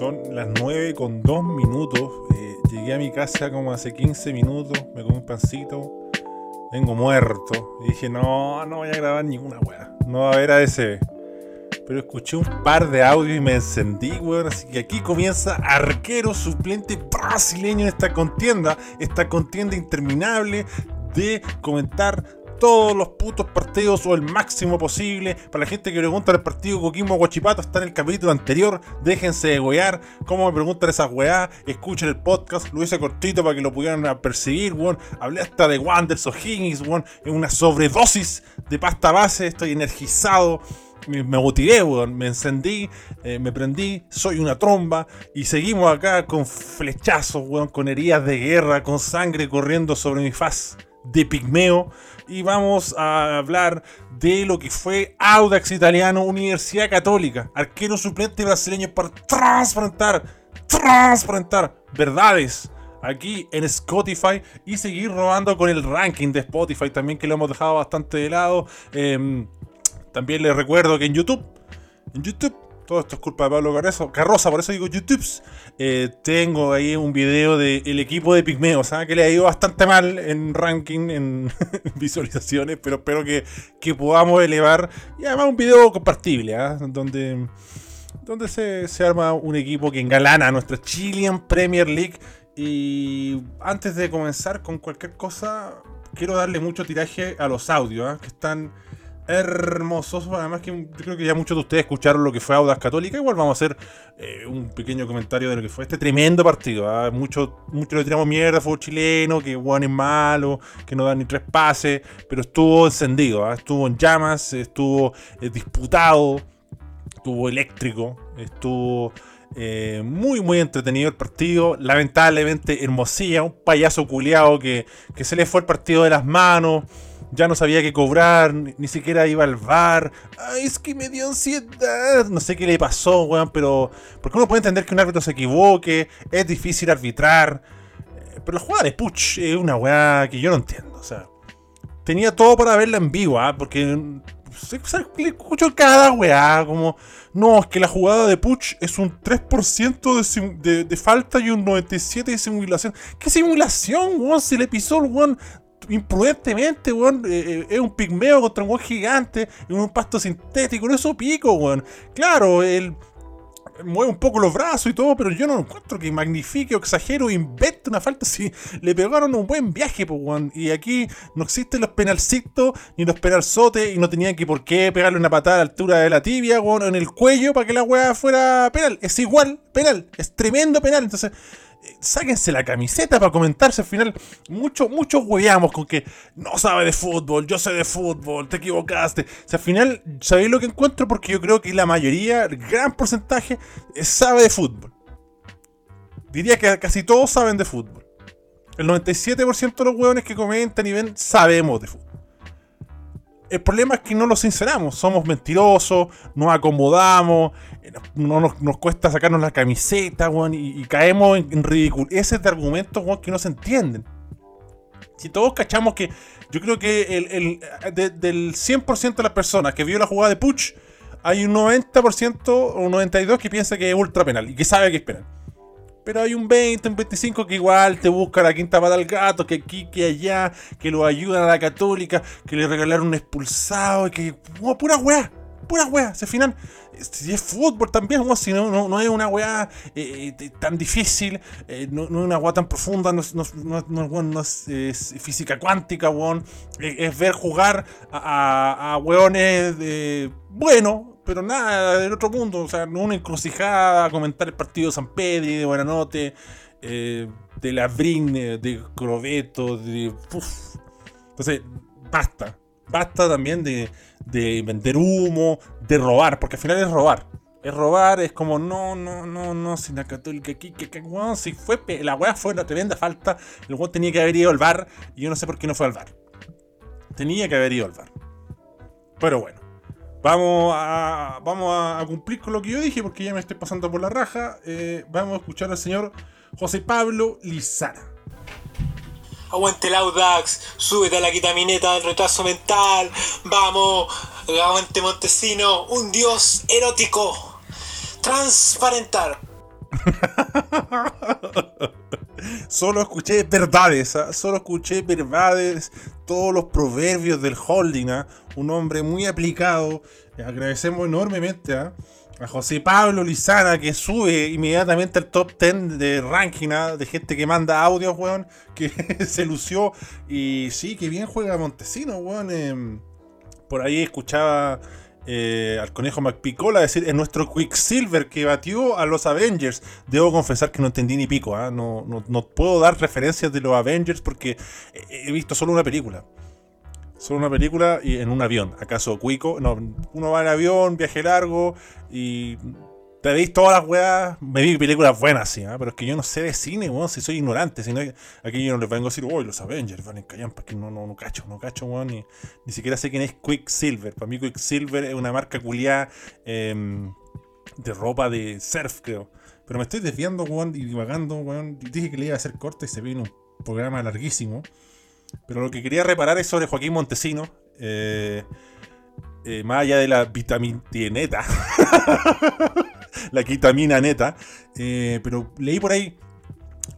Son las 9 con 2 minutos. Eh, llegué a mi casa como hace 15 minutos. Me comí un pancito. Vengo muerto. Y dije, no, no voy a grabar ninguna weá. No va a haber ASB. Pero escuché un par de audios y me encendí, weón. Así que aquí comienza arquero suplente brasileño en esta contienda. Esta contienda interminable de comentar todos los putos partidos o el máximo posible. Para la gente que pregunta el partido Coquimbo Guachipato, está en el capítulo anterior. Déjense de wear. ¿Cómo me preguntan esas weá? Escuchen el podcast. Lo hice cortito para que lo pudieran percibir, weón. Hablé hasta de Wanders o Higgins, weón. En una sobredosis de pasta base. Estoy energizado. Me motivé, weón, me encendí, eh, me prendí, soy una tromba y seguimos acá con flechazos, weón, con heridas de guerra, con sangre corriendo sobre mi faz de pigmeo y vamos a hablar de lo que fue Audax Italiano, Universidad Católica, arquero suplente brasileño para transparentar, transparentar verdades aquí en Spotify y seguir robando con el ranking de Spotify también que lo hemos dejado bastante de lado. Em, también les recuerdo que en YouTube, en YouTube todo esto es culpa de Pablo Carroza, Carroza por eso digo YouTube. Eh, tengo ahí un video del equipo de Pigmeos, ¿ah? que le ha ido bastante mal en ranking, en visualizaciones, pero espero que, podamos elevar. Y además un video compartible, ¿ah? donde, donde se, se, arma un equipo que engalana nuestra Chilean Premier League. Y antes de comenzar con cualquier cosa, quiero darle mucho tiraje a los audios, ¿ah? que están hermosos. Además que creo que ya muchos de ustedes escucharon lo que fue Audas Católica. Igual vamos a hacer eh, un pequeño comentario de lo que fue este tremendo partido. ¿ah? Muchos mucho le tiramos mierda, fue chileno, que Juan es malo, que no da ni tres pases, pero estuvo encendido, ¿ah? estuvo en llamas, estuvo eh, disputado, estuvo eléctrico, estuvo... Eh, muy, muy entretenido el partido. Lamentablemente, Hermosilla, un payaso culiado que, que se le fue el partido de las manos ya no sabía qué cobrar, ni, siquiera iba al bar. Ay, es que me dio ansiedad. No sé qué le pasó, weón, pero. Porque uno puede entender que un árbitro se equivoque, es difícil arbitrar. Eh, pero la jugada de Puch es una weá que yo no entiendo. O sea, tenía todo para verla en vivo, ¿ah? Porque. le escucho cada weá, como. No, es que la jugada de Puch es un 3% de, de, falta y un 97% de simulación. ¿Qué simulación, weón? Se le pisó el weón imprudentemente, weón, eh, eh, es un pigmeo contra un weón gigante en un pasto sintético, no eso pico, weón. Claro, él mueve un poco los brazos y todo, pero yo no encuentro que magnifique o exagero o invente una falta si le pegaron un buen viaje, pues, weón. Y aquí no existen los penalcitos ni los penalzotes y no tenían que por qué pegarle una patada a la altura de la tibia, weón, en el cuello para que la weá fuera penal. Es igual penal, es tremendo penal. Entonces, sáquense la camiseta para comentarse al final. Muchos, muchos hueamos con que no sabe de fútbol, yo sé de fútbol, te equivocaste. O al final, ¿sabéis lo que encuentro? Porque yo creo que la mayoría, el gran porcentaje, sabe de fútbol. Diría que casi todos saben de fútbol. El 97% de los hueones que comentan y ven sabemos de fútbol. El problema es que no lo sinceramos, somos mentirosos, nos acomodamos, no nos, cuesta sacarnos la camiseta, y, caemos en, ridículo. Ese es de argumentos, que no se entienden. Si todos cachamos que, yo creo que el, del 100% de las personas que vio la jugada de Puch, hay un 90% o un 92% que piensa que es ultra penal y que sabe que es. Pero hay un 20, un 25 que igual te busca la quinta pata al gato, que aquí, que allá, que lo ayudan a la católica, que le regalaron un expulsado, y que. pura weá, pura weá. Al final, si es fútbol también, si no, no, es una weá eh, eh, tan difícil, eh, no, es una weá tan profunda, no, no es, física cuántica, weón. Es, ver jugar a, a, weones. Bueno, pero nada del otro mundo. O sea, una encrucijada, comentar el partido de San Pedro, de Buenanote, eh, de Labrín, de Crobeto, de. Entonces, basta. Basta también de, de vender humo, de robar, porque al final es robar. Es robar, es como, no, no, no, no, si la católica aquí, que, que si fue, la weá fue una tremenda falta, el weón tenía que haber ido al bar, y yo no sé por qué no fue al bar. Tenía que haber ido al bar. Pero bueno. Vamos a, vamos a cumplir con lo que yo dije porque ya me estoy pasando por la raja. Eh, vamos a escuchar al señor José Pablo Lizara. Aguante el Audax, súbete a la quitamineta del retraso mental. Vamos, aguante Montesino, un dios erótico. Transparentar. solo escuché verdades, ¿ah? solo escuché verdades, todos los proverbios del holding, ¿ah? un hombre muy aplicado. Agradecemos enormemente ¿ah? a José Pablo Lizana que sube inmediatamente al top 10 de ranking de gente que manda audios, weón, que se lució. Y sí, que bien juega Montesino, weón. Em, por ahí escuchaba eh, al conejo McPicola decir en nuestro Quicksilver que batió a los Avengers. Debo confesar que no entendí ni pico, ¿ah? no, no, puedo dar referencias de los Avengers porque he visto solo una película. Solo una película y en un avión. ¿Acaso Cuico? No, uno va en avión, viaje largo y te veis todas las weas. Me vi películas buenas, sí, ¿eh? pero es que yo no sé de cine, weón, si soy ignorante. Sino aquí yo no les vengo a decir, uy, los Avengers van en callan, porque no, no, no cacho, no cacho, weón, ni, ni siquiera sé quién es Quicksilver. Para mí, Quicksilver es una marca culiada em, de ropa de surf, creo. Pero me estoy desviando, weón, y divagando, weón. Dije que le iba a hacer corte y se vino un programa larguísimo. Pero lo que quería reparar es sobre Joaquín Montesino. Eh, eh, más allá de la vitamina neta. la quitamina neta. Eh, pero leí por ahí.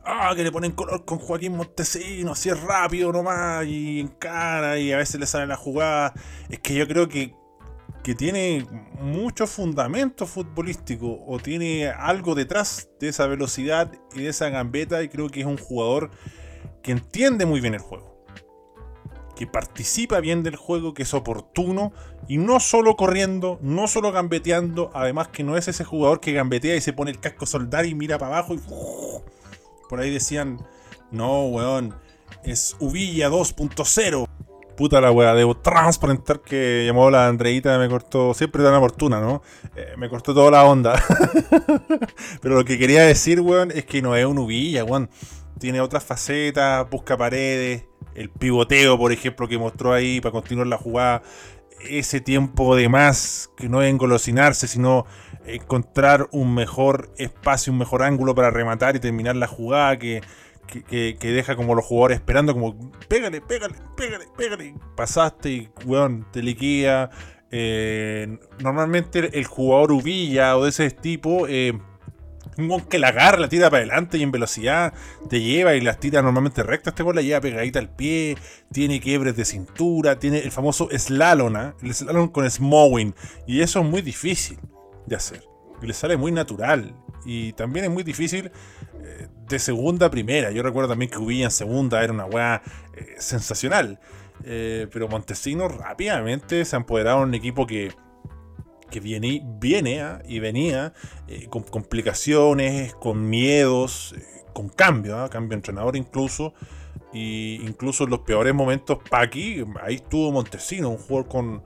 Ah, que le ponen color con Joaquín Montesino, así es rápido nomás, y en cara, y a veces le sale la jugada. Es que yo creo que, que tiene mucho fundamento futbolístico, o tiene algo detrás de esa velocidad y de esa gambeta, y creo que es un jugador que entiende muy bien el juego que participa bien del juego, que es oportuno y no solo corriendo, no solo gambeteando, además que no es ese jugador que gambetea y se pone el casco soldar y mira para abajo y por ahí decían, no, weón, es Uvilla 2.0. Puta la weá, debo transparentar que llamó la Andreita, me cortó, siempre tan oportuna, ¿no? Eh, me cortó toda la onda. Pero lo que quería decir, weón, es que no es un Uvilla, weón. Tiene otras facetas, busca paredes, el pivoteo, por ejemplo, que mostró ahí para continuar la jugada, ese tiempo de más, que no es engolosinarse, sino encontrar un mejor espacio, un mejor ángulo para rematar y terminar la jugada, que, deja como los jugadores esperando, como pégale, pégale, pégale, pégale. Pasaste y, weón, te liquida. Eh, normalmente el jugador ubilla o de ese tipo eh, un que la agarra, la tira para adelante y en velocidad te lleva y las tira normalmente recta. Este gol la lleva pegadita al pie, tiene quiebres de cintura, tiene el famoso slalom, ¿ah? el slalom con smowing. Y eso es muy difícil de hacer. Y le sale muy natural. Y también es muy difícil eh, de segunda a primera. Yo recuerdo también que Ubilla en segunda era una weá eh, sensacional. Eh, pero Montesino rápidamente se ha empoderado un equipo que que viene, viene ¿ah? y venía eh, con complicaciones, con miedos, eh, con cambio, ¿ah? cambio de entrenador incluso. Y incluso en los peores momentos, Paqui, ahí estuvo Montesino, un jugador con,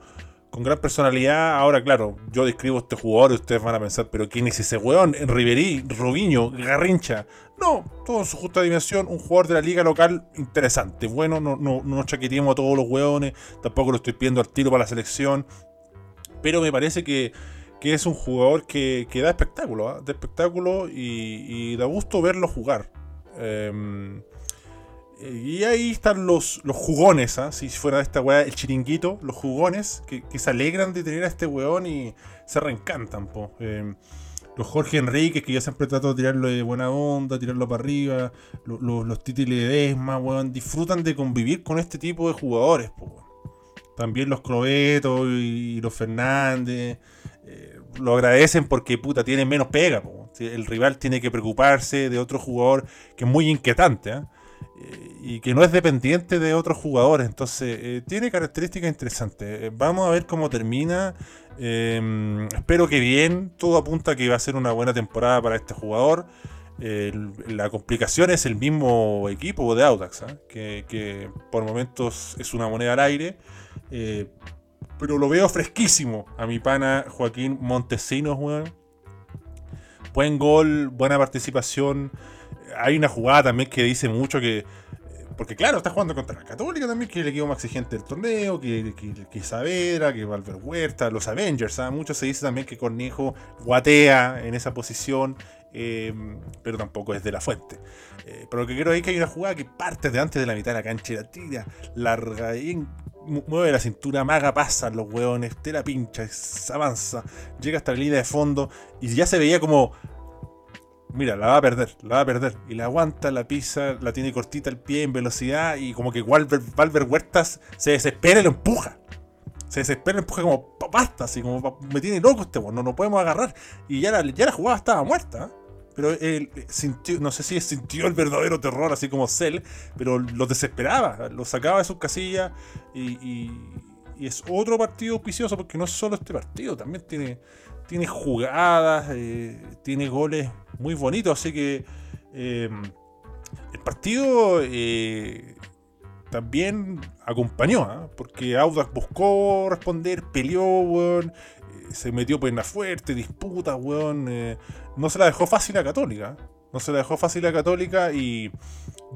con gran personalidad. Ahora, claro, yo describo este jugador y ustedes van a pensar, pero ¿quién es ese weón? Riverí, Robiño, Garrincha. No, todo en su justa dimensión, un jugador de la liga local interesante. Bueno, no, no, no chaqueteemos a todos los weones, tampoco lo estoy pidiendo al tiro para la selección pero me parece que, es un jugador que, da espectáculo, ¿ah? da espectáculo y, da gusto verlo jugar. Em, y ahí están los, los jugones, ¿ah? si fuera esta weá el chiringuito, los jugones que, se alegran de tener a este weón y se reencantan. Em, los Jorge Enrique, que yo siempre trato de tirarlo de buena onda, tirarlo para arriba. Los, los, títulos de Desma, weón, disfrutan de convivir con este tipo de jugadores. Po, también los Crobetos y los Fernández eh, lo agradecen porque puta tienen menos pega. El rival tiene que preocuparse de otro jugador que es muy inquietante ¿ah? eh, y que no es dependiente de otros jugadores. Entonces, eh, tiene características interesantes. vamos a ver cómo termina. Em, espero que bien. Todo apunta a que va a ser una buena temporada para este jugador. la complicación es el mismo equipo de Audax, que por momentos es una moneda al aire. Eh, pero lo veo fresquísimo a mi pana Joaquín Montesinos. Buen gol, buena participación. Hay una jugada también que dice mucho que. Porque claro, está jugando contra la Católica también, que es el equipo más exigente del torneo, que, que, que Saavedra, que Valver Huerta, los Avengers. ¿ah? Mucho se dice también que Cornejo guatea en esa posición. Em, pero tampoco es de la fuente. Eh, pero lo que quiero es que hay una jugada que parte de antes de la mitad de la cancha y la tira, larga y mueve la cintura, maga, pasa los hueones, te la pincha, avanza, llega hasta la línea de fondo y ya se veía como mira, la va a perder, la va a perder. Y la aguanta, la pisa, la tiene cortita el pie en velocidad y como que Valver, Huertas se desespera y lo empuja. Se desespera y empuja como basta, así como me tiene loco este no, no podemos agarrar. Y ya la, ya la jugada estaba muerta. ¿eh? Pero él sintió, no sé si sintió el verdadero terror, así como Cell, pero lo desesperaba, lo sacaba de sus casillas y, es otro partido auspicioso porque no es solo este partido, también tiene, tiene jugadas, eh, tiene goles muy bonitos, así que eh, el partido eh, también acompañó, ¿ah? porque Audax buscó responder, peleó, se metió pena fuerte, disputa, weón. No se la dejó fácil a Católica. No se la dejó fácil a Católica y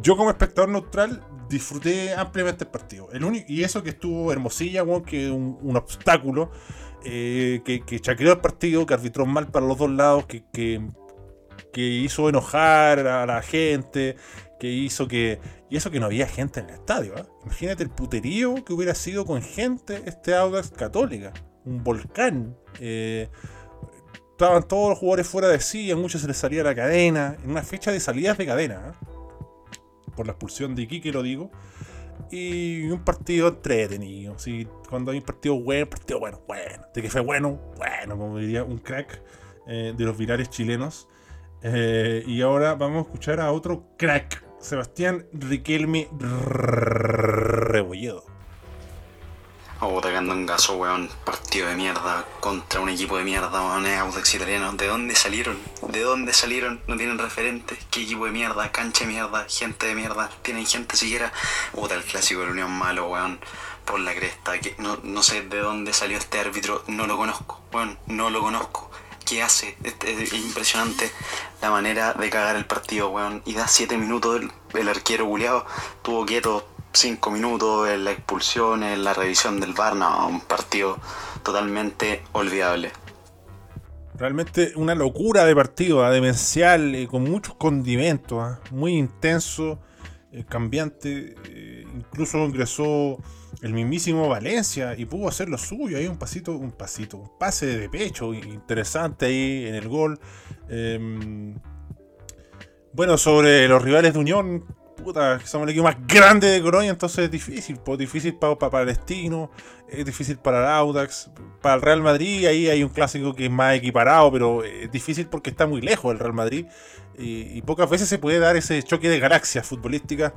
yo como espectador neutral disfruté ampliamente el partido. El único, y eso que estuvo Hermosilla, que un, un obstáculo, eh, que, que el partido, que arbitró mal para los dos lados, que, que, que hizo enojar a la gente, que hizo que. Y eso que no había gente en el estadio. ¿eh? Imagínate el puterío que hubiera sido con gente este Audax Católica un volcán. Eh, estaban todos los jugadores fuera de sí, a muchos se les salía la cadena, en una fecha de salidas de cadena, ¿eh? por la expulsión de Iquique lo digo, y un partido entretenido, ¿sí? cuando hay un partido bueno, partido bueno, bueno, de que fue bueno, bueno, como diría un crack eh, de los virales chilenos. y ahora vamos a escuchar a otro crack, Sebastián Riquelme Rebolledo. Oh, un gaso, weón. Partido de mierda contra un equipo de mierda, weón. Audax italiano. ¿De dónde salieron? ¿De dónde salieron? No tienen referentes. ¿Qué equipo de mierda? Cancha de mierda. Gente de mierda. ¿Tienen gente siquiera? Puta, el clásico de la Unión malo, weón. Por la cresta. Que no, no sé de dónde salió este árbitro. No lo conozco, weón. No lo conozco. ¿Qué hace? Este, es impresionante la manera de cagar el partido, weón. Y da 7 minutos el, el arquero buleado. Tuvo quieto cinco minutos en la expulsión, en la revisión del VAR, un partido totalmente olvidable. Realmente una locura de partido, ¿ah? demencial, eh, con muchos condimentos, ¿ah? muy intenso, eh, cambiante. Eh, incluso ingresó el mismísimo Valencia y pudo hacer lo suyo. Hay un pasito, un pasito, un pase de pecho interesante ahí en el gol. Em, bueno, sobre los rivales de Unión, puta, somos el equipo más grande de Colonia, entonces es difícil, pues difícil para, para Palestino, es difícil para el Audax, para el Real Madrid, ahí hay un clásico que es más equiparado, pero es difícil porque está muy lejos el Real Madrid y, pocas veces se puede dar ese choque de galaxias futbolísticas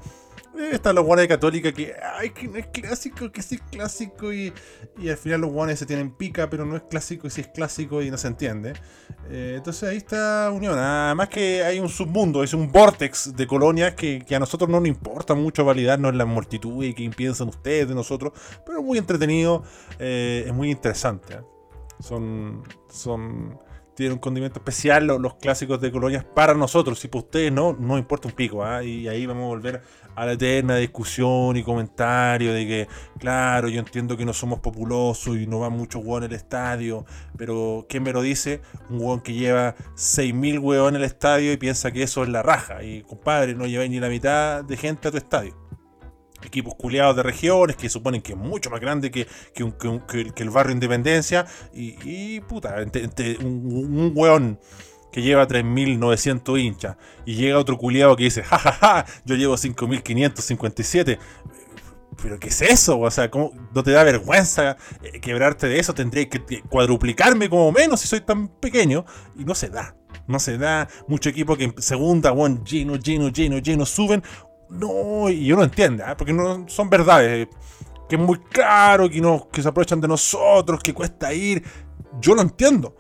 están los guanes de Católica que, ay, que no es clásico, que sí es clásico y, al final los guanes se tienen pica, pero no es clásico y sí es clásico y no se entiende. Eh, entonces ahí está Unión. Además que hay un submundo, es un vortex de colonias que, a nosotros no nos importa mucho validarnos en la multitud y que piensan ustedes de nosotros, pero es muy entretenido, eh, es muy interesante. ¿eh? Son, son tiene un condimento especial los, clásicos de colonias para nosotros. Si para ustedes no, no importa un pico. ¿ah? Y ahí vamos a volver a la eterna discusión y comentario de que, claro, yo entiendo que no somos populosos y no van muchos hueones al estadio, pero ¿quién me lo dice? Un hueón que lleva 6.000 hueones al estadio y piensa que eso es la raja. Y compadre, no lleváis ni la mitad de gente a tu estadio equipos culeados de regiones que suponen que es mucho más grande que, que, el barrio Independencia. Y, puta, un, weón que lleva 3.900 hinchas y llega otro culiado que dice, jajaja, yo llevo 5.557. ¿Pero qué es eso? O sea, ¿cómo no te da vergüenza eh, quebrarte de eso? Tendría que cuadruplicarme como menos si soy tan pequeño. Y no se da. No se da. Mucho equipo que en segunda, one, lleno, lleno, lleno, lleno, suben. No, y uno entiende, ¿eh? porque no son verdades. Que es muy caro, que, no, que se aprovechan de nosotros, que cuesta ir. Yo lo entiendo.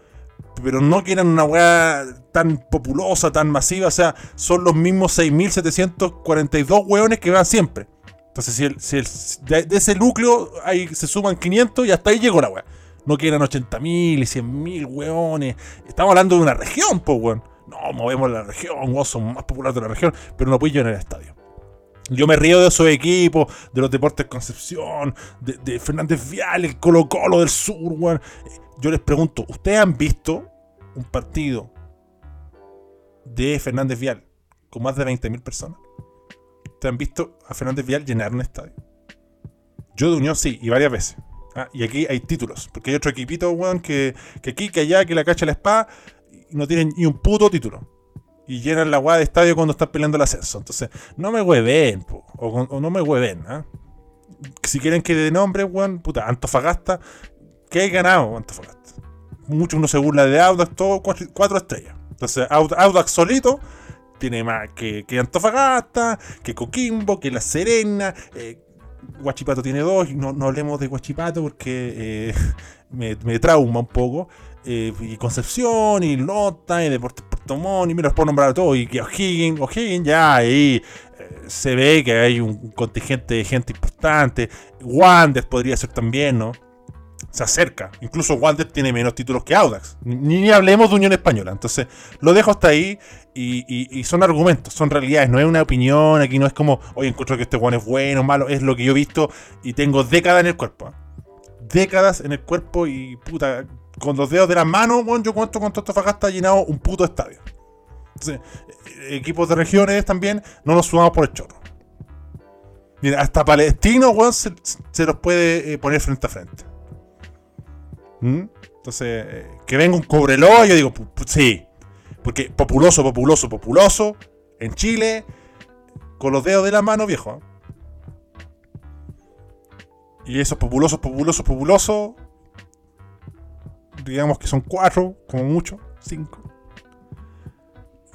Pero no quieren una weá tan populosa, tan masiva. O sea, son los mismos 6.742 weones que van siempre. Entonces, si, de, ese núcleo ahí se suman 500 y hasta ahí llegó la weá. No quieran 80.000 y 100.000 weones. Estamos hablando de una región, pues weón. No, movemos la región, vos son más populares de la región, pero no puedo en el estadio. Yo me río de esos equipos, de los Deportes Concepción, de, Fernández Vial, el Colo Colo del Sur, weón. Yo les pregunto, ¿ustedes han visto un partido de Fernández Vial con más de 20.000 personas? ¿Ustedes han visto a Fernández Vial llenar un estadio? Yo de Unión sí, y varias veces. Ah, y aquí hay títulos, porque hay otro equipito, weón, que, que aquí, que allá, que la cacha la espada, y no tienen ni un puto título. y llenan la guada de estadio cuando están peleando el ascenso. Entonces, no me hueven, po, o, no me hueven, ¿ah? Si quieren que de nombre, weón, puta, Antofagasta, que hay ganado Antofagasta. Muchos uno se burla de Audax, todo cuatro, estrellas. Entonces, Aud- Audax solito tiene más que, que Antofagasta, que Coquimbo, que La Serena. eh, Guachipato tiene dos, no, no hablemos de Guachipato porque eh, me, me trauma un poco. Eh, y Concepción, y Lota, y Deportes Puerto Montt, y me los puedo nombrar a todos. Y que O'Higgins, O'Higgins ya ahí eh, se ve que hay un contingente de gente importante. Wander podría ser también, ¿no? Se acerca. Incluso Wander tiene menos títulos que Audax. Ni, hablemos de Unión Española. Entonces, lo dejo hasta ahí. Y, son argumentos, son realidades. No es una opinión. Aquí no es como, oye, encuentro que este Juan es bueno o malo. Es lo que yo he visto y tengo décadas en el cuerpo. ¿ah? Décadas en el cuerpo y puta. Con los dedos de las manos, weón, yo cuento con Antofagasta ha llenado un puto estadio. Entonces, eh, equipos de regiones también, no nos sumamos por el chorro. Mira, hasta Palestino, weón, se, se los puede eh, poner frente a frente. ¿Mm? Entonces, eh, que venga un Cobreloa, yo digo, sí. Porque populoso, populoso, populoso, en Chile, con los dedos de la mano, viejo. Y esos populosos, populosos, populosos, digamos que son cuatro, como mucho, cinco.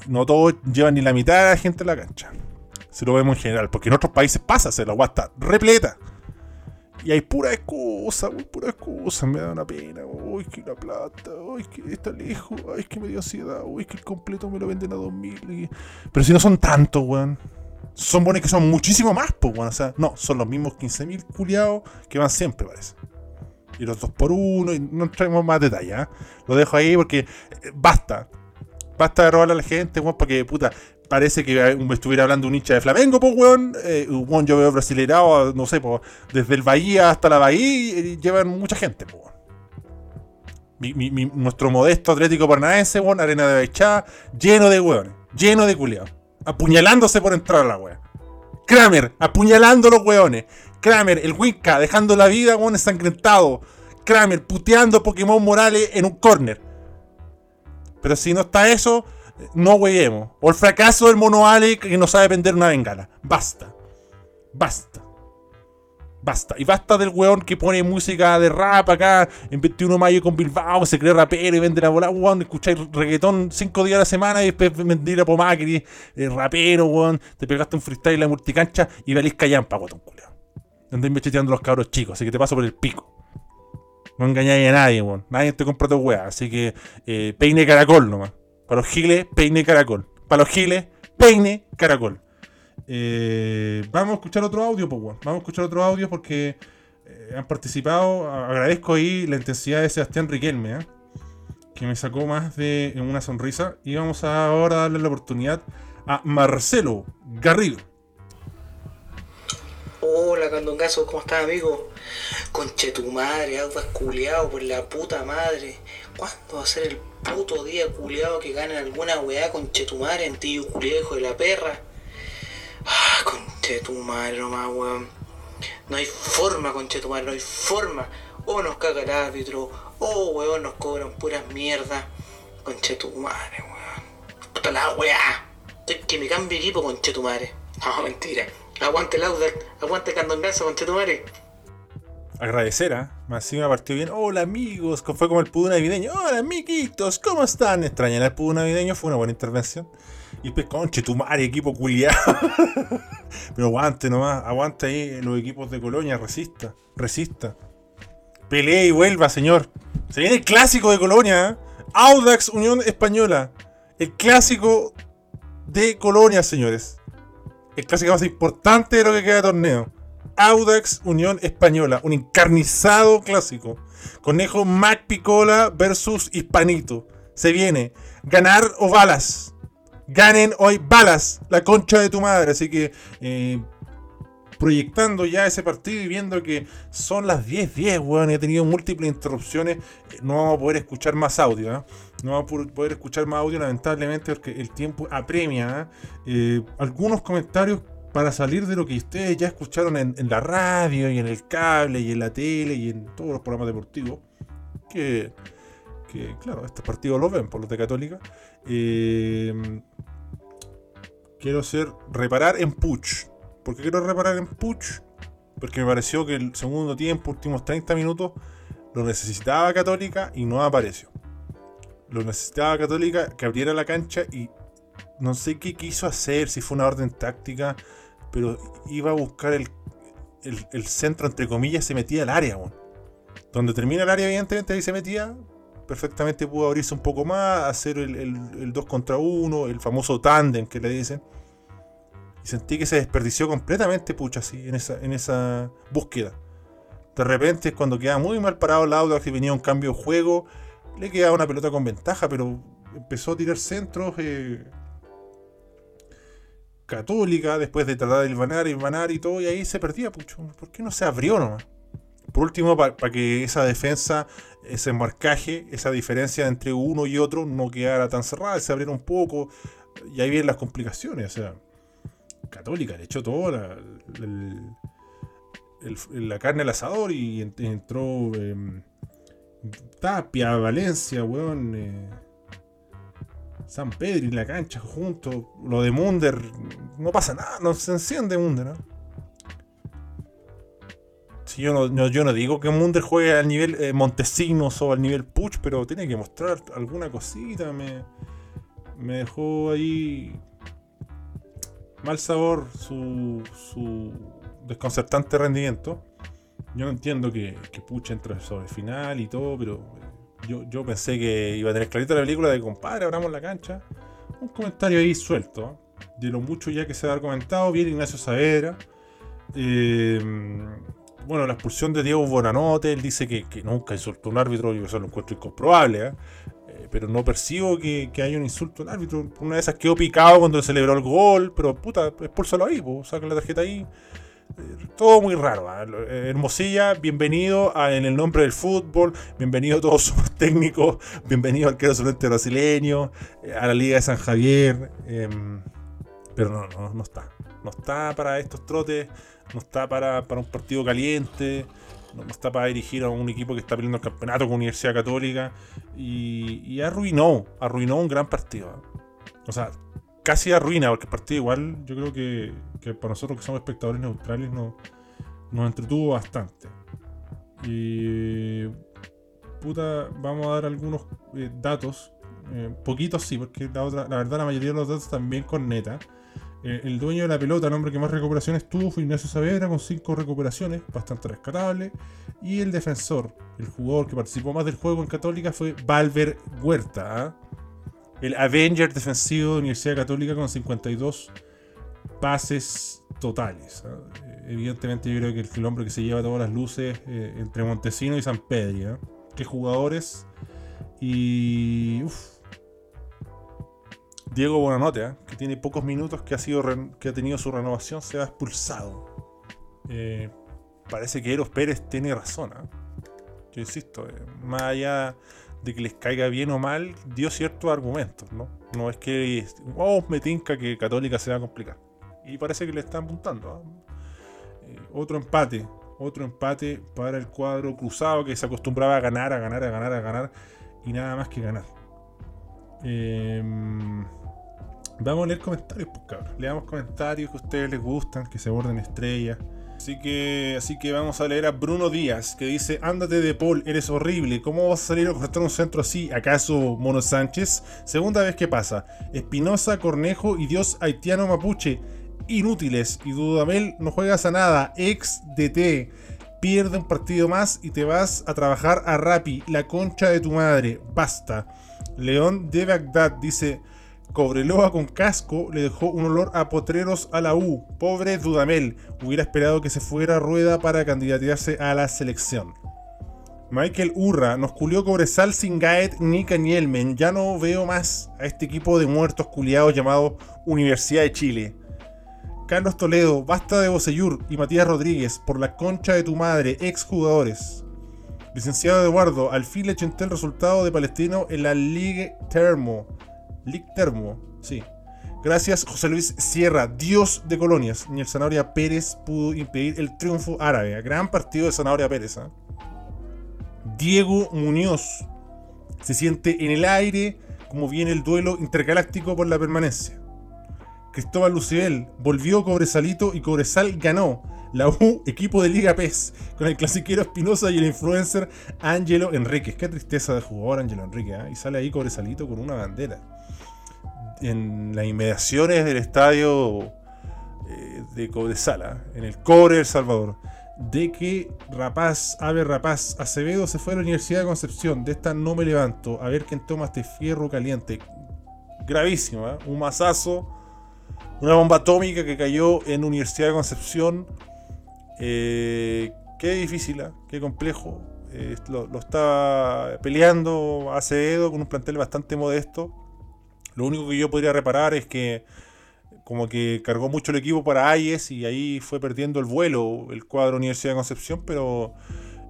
No todos llevan ni la mitad de la gente a la cancha. Si lo vemos en general, porque en otros países pasa, se la agua está repleta. Y hay pura excusa, uy, pura excusa, me da una pena, uy, que la plata, uy, que está lejos, ay, que me dio ansiedad, uy, que el completo me lo venden a 2000. y- Pero si no son tantos, weón. Son buenos que son muchísimo más, pues, weón. O sea, no, son los mismos 15.000 culiados que van siempre, parece. Y los dos por uno, y no traemos más detalles, ¿ah? Lo dejo ahí porque eh, basta. Basta de robarle a la gente, weón, porque, puta, parece que eh, me estuviera hablando un hincha de Flamengo, pues, weón. Eh, weón, yo veo brasileirado, no sé, pues, desde el Bahía hasta la Bahía, y llevan mucha gente, pues, weón. Nuestro modesto Atlético Paranaense, weón, arena de Baichá, lleno de weones, lleno de culiados, apuñalándose por entrar a la wea. Kramer, apuñalando los weones. Kramer, el Winca, dejando la vida, weón, ensangrentado. Kramer, puteando Pokémon Morales en un corner. Pero si no está eso, no weyemos. O el fracaso del mono Ale que no sabe vender una bengala. Basta. Basta. Basta. Y basta del weón que pone música de rap acá en 21 de mayo con Bilbao, se cree rapero y vende la bola, weón. Escucháis reggaetón 5 días a la semana y después vendir a Pomacri, eh, rapero, weón. Te pegaste un freestyle en la multicancha y valís callampa, guatón culiao. Andáis mecheteando los cabros chicos, así que te paso por el pico. No engañáis a nadie, weón. Nadie te compra tu weá. Así que eh, peine caracol nomás. Para los giles, peine caracol. Para los giles, peine caracol. Eh, vamos a escuchar otro audio, pues, weón. Vamos a escuchar otro audio porque eh, han participado. A- Agradezco ahí la intensidad de Sebastián Riquelme, ¿eh? que me sacó más de una sonrisa. Y vamos a ahora darle la oportunidad a Marcelo Garrido. Hola, Candongazo, ¿cómo estás, amigo? Conche tu madre, audas culiao, por la puta madre. ¿Cuándo va a ser el puto día culiao que gane alguna weá, madre, en tío culiao, hijo de la perra? Ah, conche tu madre nomás, weón. No hay forma, conche tu madre, no hay forma. O nos caga el árbitro, o weón nos cobran puras mierdas. Conche tu madre, weón. Puta la weá. Que me cambie equipo, conche tu madre. No, mentira. Aguante el Audax, aguante Candongazo, conche tu madre. Agradecer, ¿ah? Más encima partió bien. Hola amigos, fue como el pudo navideño. Hola amiguitos, ¿cómo están? Extrañan el pudo navideño, fue una buena intervención. Y pues, conche, tu madre, equipo culiado. Pero aguante nomás, aguante ahí los equipos de Colonia, resista, resista. Pelee y vuelva, señor. Se viene el clásico de Colonia, ¿eh? Audax Unión Española. El clásico de Colonia, señores. El clásico más importante de lo que queda de torneo. Audax Unión Española, un encarnizado clásico. Conejo Mac Picola versus Hispanito. Se viene. Ganar o balas. Ganen hoy balas. La concha de tu madre. Así que eh, proyectando ya ese partido y viendo que son las 10-10, weón. y He tenido múltiples interrupciones. eh, No vamos a poder escuchar más audio. ¿ah? No vamos a poder escuchar más audio, lamentablemente, porque el tiempo apremia. ¿ah? Eh, algunos comentarios para salir de lo que ustedes ya escucharon en, la radio y en el cable y en la tele y en todos los programas deportivos. Que, que, claro, estos partidos los ven por los de Católica. Eh, quiero hacer reparar en Puch. ¿Por qué quiero reparar en Puch? Porque me pareció que el segundo tiempo, últimos 30 minutos, lo necesitaba Católica y no apareció. Lo necesitaba Católica que abriera la cancha y no sé qué quiso hacer, si fue una orden táctica, pero iba a buscar el, el, centro, entre comillas, se metía al área. Donde termina el área, evidentemente, ahí se metía. Perfectamente pudo abrirse un poco más, hacer el 2 contra 1, el famoso tándem que le dicen. Y sentí que se desperdició completamente, pucha, así, en esa, en esa búsqueda. De repente, cuando quedaba muy mal parado el auto, que venía un cambio de juego, le quedaba una pelota con ventaja, pero empezó a tirar centros. Eh, católica, después de tratar de ilvanar, ilvanar y todo, y ahí se perdía, pucho. ¿Por qué no se abrió nomás? Por último, para que esa defensa, ese marcaje, esa diferencia entre uno y otro no quedara tan cerrada, se abriera un poco, y ahí vienen las complicaciones. O sea, Católica le echó todo la, la carne al asador y entró em, Tapia, Valencia, weón. Eh, San Pedro en la cancha junto. Lo de Munder. No pasa nada, no se enciende Munder. Si yo, no, yo no digo que Munder juegue al nivel eh, Montesinos o al nivel Puch, pero tiene que mostrar alguna cosita. Me, me dejó ahí mal sabor su, su desconcertante rendimiento. Yo no entiendo que, que Puch entre sobre final y todo, pero yo, pensé que iba a tener clarito la película de compadre, abramos la cancha. Un comentario ahí suelto. De lo mucho ya que se ha comentado, bien Ignacio Saavedra. Eh, bueno, la expulsión de Diego Bonanote, él dice que, nunca insultó a un árbitro, yo eso lo encuentro incomprobable, ¿eh? Eh, pero no percibo que, haya un insulto al árbitro. Una de esas quedó picado cuando celebró el gol, pero puta, expúlsalo ahí, pues, saca la tarjeta ahí todo muy raro. ¿ah? Eh, Hermosilla, bienvenido en el nombre del fútbol, bienvenido a todos sus técnicos, bienvenido al querido suplente brasileño, eh, a la Liga de San Javier. Em, pero no, no, no está. No está para estos trotes, no está para, un partido caliente, no está para dirigir a un equipo que está peleando el campeonato con Universidad Católica. Y, y arruinó, arruinó un gran partido. ¿ah? O sea, casi arruina, porque el partido igual yo creo que, para nosotros que somos espectadores neutrales no, nos entretuvo bastante. Y puta, vamos a dar algunos eh, datos, eh, poquitos sí, porque la, verdad la mayoría de los datos también con neta. Eh, el dueño de la pelota, el hombre que más recuperaciones tuvo, fue Ignacio Saavedra con 5 recuperaciones, bastante rescatable. Y el defensor, el jugador que participó más del juego en Católica fue Valver Huerta. El Avenger defensivo de Universidad Católica con 52 pases totales. ¿ah? Evidentemente yo creo que el, hombre que se lleva todas las luces eh, entre Montesino y San Pedro. ¿ah? Qué jugadores. Y... Diego Bonanote, ¿ah? que tiene pocos minutos, que ha, sido que ha tenido su renovación, se ha expulsado. Eh, parece que Eros Pérez tiene razón. Yo insisto, eh, más allá de que les caiga bien o mal, dio ciertos argumentos, ¿no? No es que, oh, me tinca que Católica se va a complicar. Y parece que le están apuntando. ¿ah? Eh, otro empate, otro empate para el cuadro cruzado que se acostumbraba a ganar, a ganar, a ganar, a ganar y nada más que ganar. Em, vamos a leer comentarios, pues cabrón. Leamos comentarios que a ustedes les gustan, que se borden estrellas. Así que, así que vamos a leer a Bruno Díaz, que dice, ándate de Paul, eres horrible, ¿cómo vas a salir a cortar un centro así? ¿Acaso Mono Sánchez? Segunda vez que pasa, Espinosa, Cornejo y Dios haitiano mapuche, inútiles, y Dudamel no juegas a nada, ex DT, pierde un partido más y te vas a trabajar a Rappi, la concha de tu madre, basta. León de Bagdad dice, Cobreloa con casco le dejó un olor a potreros a la U. Pobre Dudamel. Hubiera esperado que se fuera a rueda para candidatearse a la selección. Michael Urra nos culió Cobresal sin Gaet ni Canielmen. Ya no veo más a este equipo de muertos culiados llamado Universidad de Chile. Carlos Toledo, basta de Bocellur y Matías Rodríguez por la concha de tu madre, exjugadores. Licenciado Eduardo, al fin le chenté el resultado de Palestino en la Ligue Termo. Lick Termo, sí. Gracias José Luis Sierra, Dios de colonias. Ni el Zanahoria Pérez pudo impedir el triunfo árabe. Gran partido de Zanahoria Pérez. ¿ah? Diego Muñoz se siente en el aire como viene el duelo intergaláctico por la permanencia. Cristóbal Lucibel, volvió Cobresalito y Cobresal ganó. La U, equipo de Liga PES, con el clasiquero Espinosa y el influencer Ángelo Enríquez. Qué tristeza de jugador Ángelo Enríquez, ¿eh? Y sale ahí Cobresalito con una bandera. En las inmediaciones del estadio eh, de Cobresala, en el Cobre El Salvador, de que Rapaz, Ave Rapaz, Acevedo se fue a la Universidad de Concepción. De esta no me levanto. A ver quién toma este fierro caliente. Gravísimo, ¿eh? un mazazo una bomba atómica que cayó en Universidad de Concepción. Eh, qué difícil, qué complejo. Lo, lo, está peleando Acevedo con un plantel bastante modesto. Lo único que yo podría reparar es que como que cargó mucho el equipo para Ayes y ahí fue perdiendo el vuelo el cuadro Universidad de Concepción, pero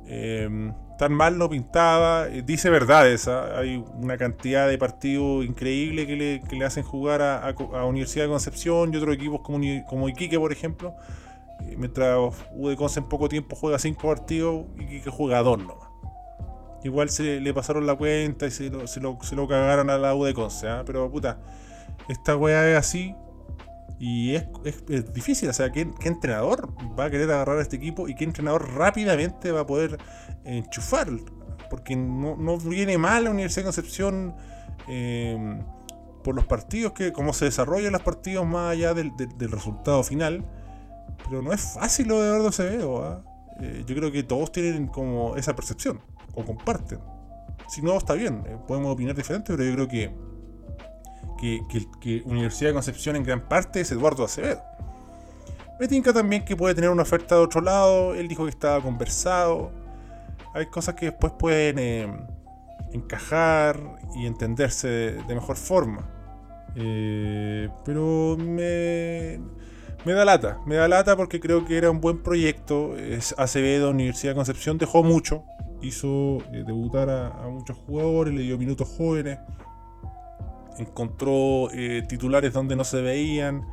eh, tan mal no pintaba. Eh, dice verdades. Hay una cantidad de partidos increíbles que le, que le hacen jugar a, Universidad de Concepción y otros equipos como, Iquique, por ejemplo. Eh, mientras U de Conce en poco tiempo juega 5 partidos, Iquique juega 2 nomás. Igual se le pasaron la cuenta y se lo, se lo, se lo cagaron a la U de Conce. ¿ah? Pero puta, esta weá es así. Y es, es, es, difícil, o sea, ¿qué, ¿qué, entrenador va a querer agarrar a este equipo y qué entrenador rápidamente va a poder enchufar? Porque no, no viene mal la Universidad de Concepción eh, por los partidos, que cómo se desarrollan los partidos más allá del, del, resultado final. Pero no es fácil lo de Eduardo Acevedo. ¿eh? Eh, yo creo que todos tienen como esa percepción, o comparten. Si no, está bien, eh, podemos opinar diferente, pero yo creo que que, Universidad de Concepción en gran parte es Eduardo Acevedo. Me tinca también que puede tener una oferta de otro lado. Él dijo que estaba conversado. Hay cosas que después pueden eh, encajar y entenderse de, mejor forma. Eh, pero me, me da lata. Me da lata porque creo que era un buen proyecto. Acevedo, Universidad de Concepción, dejó mucho. Hizo eh, debutar a, muchos jugadores, le dio minutos jóvenes encontró eh, titulares donde no se veían,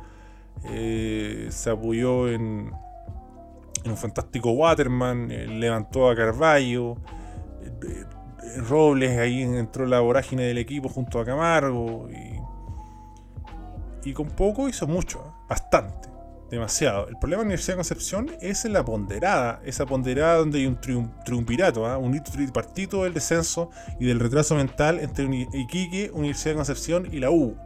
eh, se apoyó en, en, un fantástico Waterman, levantó a Carballo, Robles ahí entró la vorágine del equipo junto a Camargo y con poco hizo mucho, bastante demasiado. El problema de la Universidad de Concepción es en la ponderada, esa ponderada donde hay un triun triunvirato, ¿eh? un tripartito del descenso y del retraso mental entre Iquique, Universidad de Concepción y la U.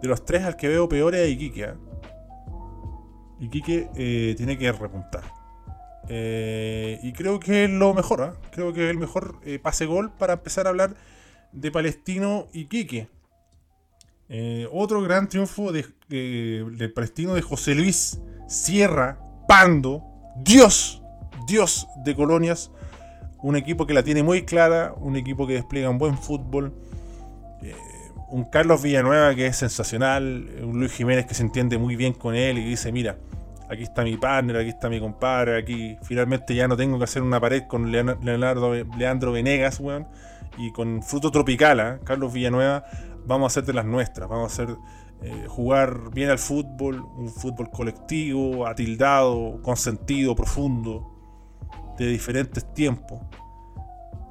De los tres al que veo peor es Iquique. ¿eh? Iquique eh, tiene que repuntar. Eh, y creo que es lo mejor, ¿eh? creo que es el mejor eh, pase gol para empezar a hablar de Palestino Iquique. Eh, otro gran triunfo de, del palestino de José Luis Sierra Pando, Dios, Dios de colonias. Un equipo que la tiene muy clara, un equipo que despliega un buen fútbol. Eh, un Carlos Villanueva que es sensacional, un Luis Jiménez que se entiende muy bien con él y dice, mira, aquí está mi partner, aquí está mi compadre, aquí finalmente ya no tengo que hacer una pared con Leonardo, Leandro Venegas, weón, y con Fruto Tropical, ¿eh? Carlos Villanueva vamos a hacer de las nuestras, vamos a hacer eh, jugar bien al fútbol, un fútbol colectivo, atildado, consentido, profundo, de diferentes tiempos.